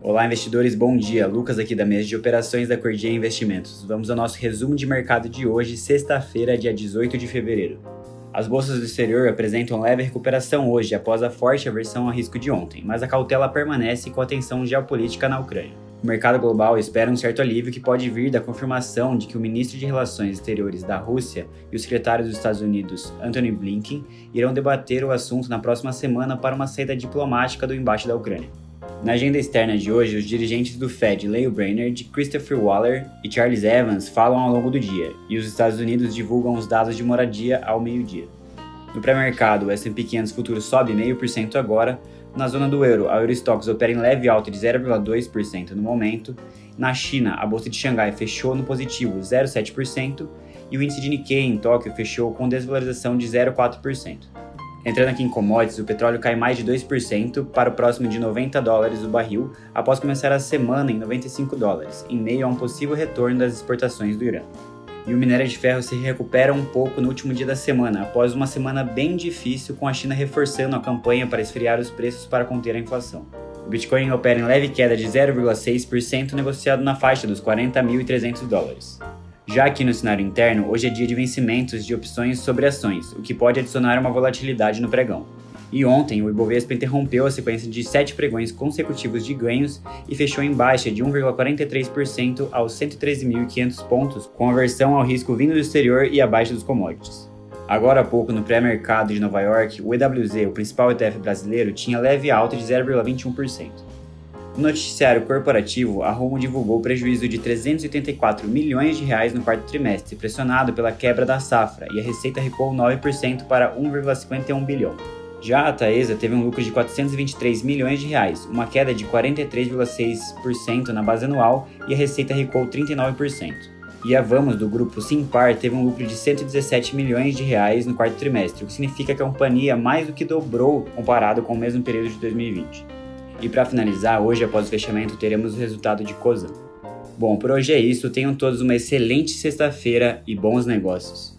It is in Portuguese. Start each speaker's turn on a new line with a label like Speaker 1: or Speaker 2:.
Speaker 1: Olá, investidores, bom dia. Lucas aqui da mesa de operações da Cordia Investimentos. Vamos ao nosso resumo de mercado de hoje, sexta-feira, dia 18 de fevereiro. As bolsas do exterior apresentam leve recuperação hoje após a forte aversão a risco de ontem, mas a cautela permanece com a tensão geopolítica na Ucrânia. O mercado global espera um certo alívio que pode vir da confirmação de que o ministro de Relações Exteriores da Rússia e o secretário dos Estados Unidos, Antony Blinken, irão debater o assunto na próxima semana para uma saída diplomática do embate da Ucrânia. Na agenda externa de hoje, os dirigentes do Fed, Leo Brainerd, Christopher Waller e Charles Evans falam ao longo do dia, e os Estados Unidos divulgam os dados de moradia ao meio-dia. No pré-mercado, o S&P 500 futuro sobe 0,5% agora. Na zona do euro, a Eurostox opera em leve alta de 0,2% no momento. Na China, a bolsa de Xangai fechou no positivo 0,7% e o índice de Nikkei em Tóquio fechou com desvalorização de 0,4%. Entrando aqui em commodities, o petróleo cai mais de 2% para o próximo de 90 dólares o barril, após começar a semana em 95 dólares, em meio a um possível retorno das exportações do Irã. E o minério de ferro se recupera um pouco no último dia da semana, após uma semana bem difícil com a China reforçando a campanha para esfriar os preços para conter a inflação. O Bitcoin opera em leve queda de 0,6%, negociado na faixa dos 40.300 dólares. Já aqui no cenário interno, hoje é dia de vencimentos de opções sobre ações, o que pode adicionar uma volatilidade no pregão. E ontem, o Ibovespa interrompeu a sequência de sete pregões consecutivos de ganhos e fechou em baixa de 1,43% aos 113.500 pontos, com aversão ao risco vindo do exterior e abaixo dos commodities. Agora há pouco, no pré-mercado de Nova York, o EWZ, o principal ETF brasileiro, tinha leve alta de 0,21%. No noticiário corporativo, a Rumo divulgou prejuízo de 384 milhões de reais no quarto trimestre, pressionado pela quebra da safra, e a receita recuou 9% para 1,51 bilhão. Já a Taesa teve um lucro de 423 milhões de reais, uma queda de 43,6% na base anual e a receita recuou 39%. E a Vamos do grupo Simpar teve um lucro de 117 milhões de reais no quarto trimestre, o que significa que a companhia mais do que dobrou comparado com o mesmo período de 2020. E para finalizar, hoje após o fechamento teremos o resultado de Cosan. Bom, por hoje é isso. Tenham todos uma excelente sexta-feira e bons negócios.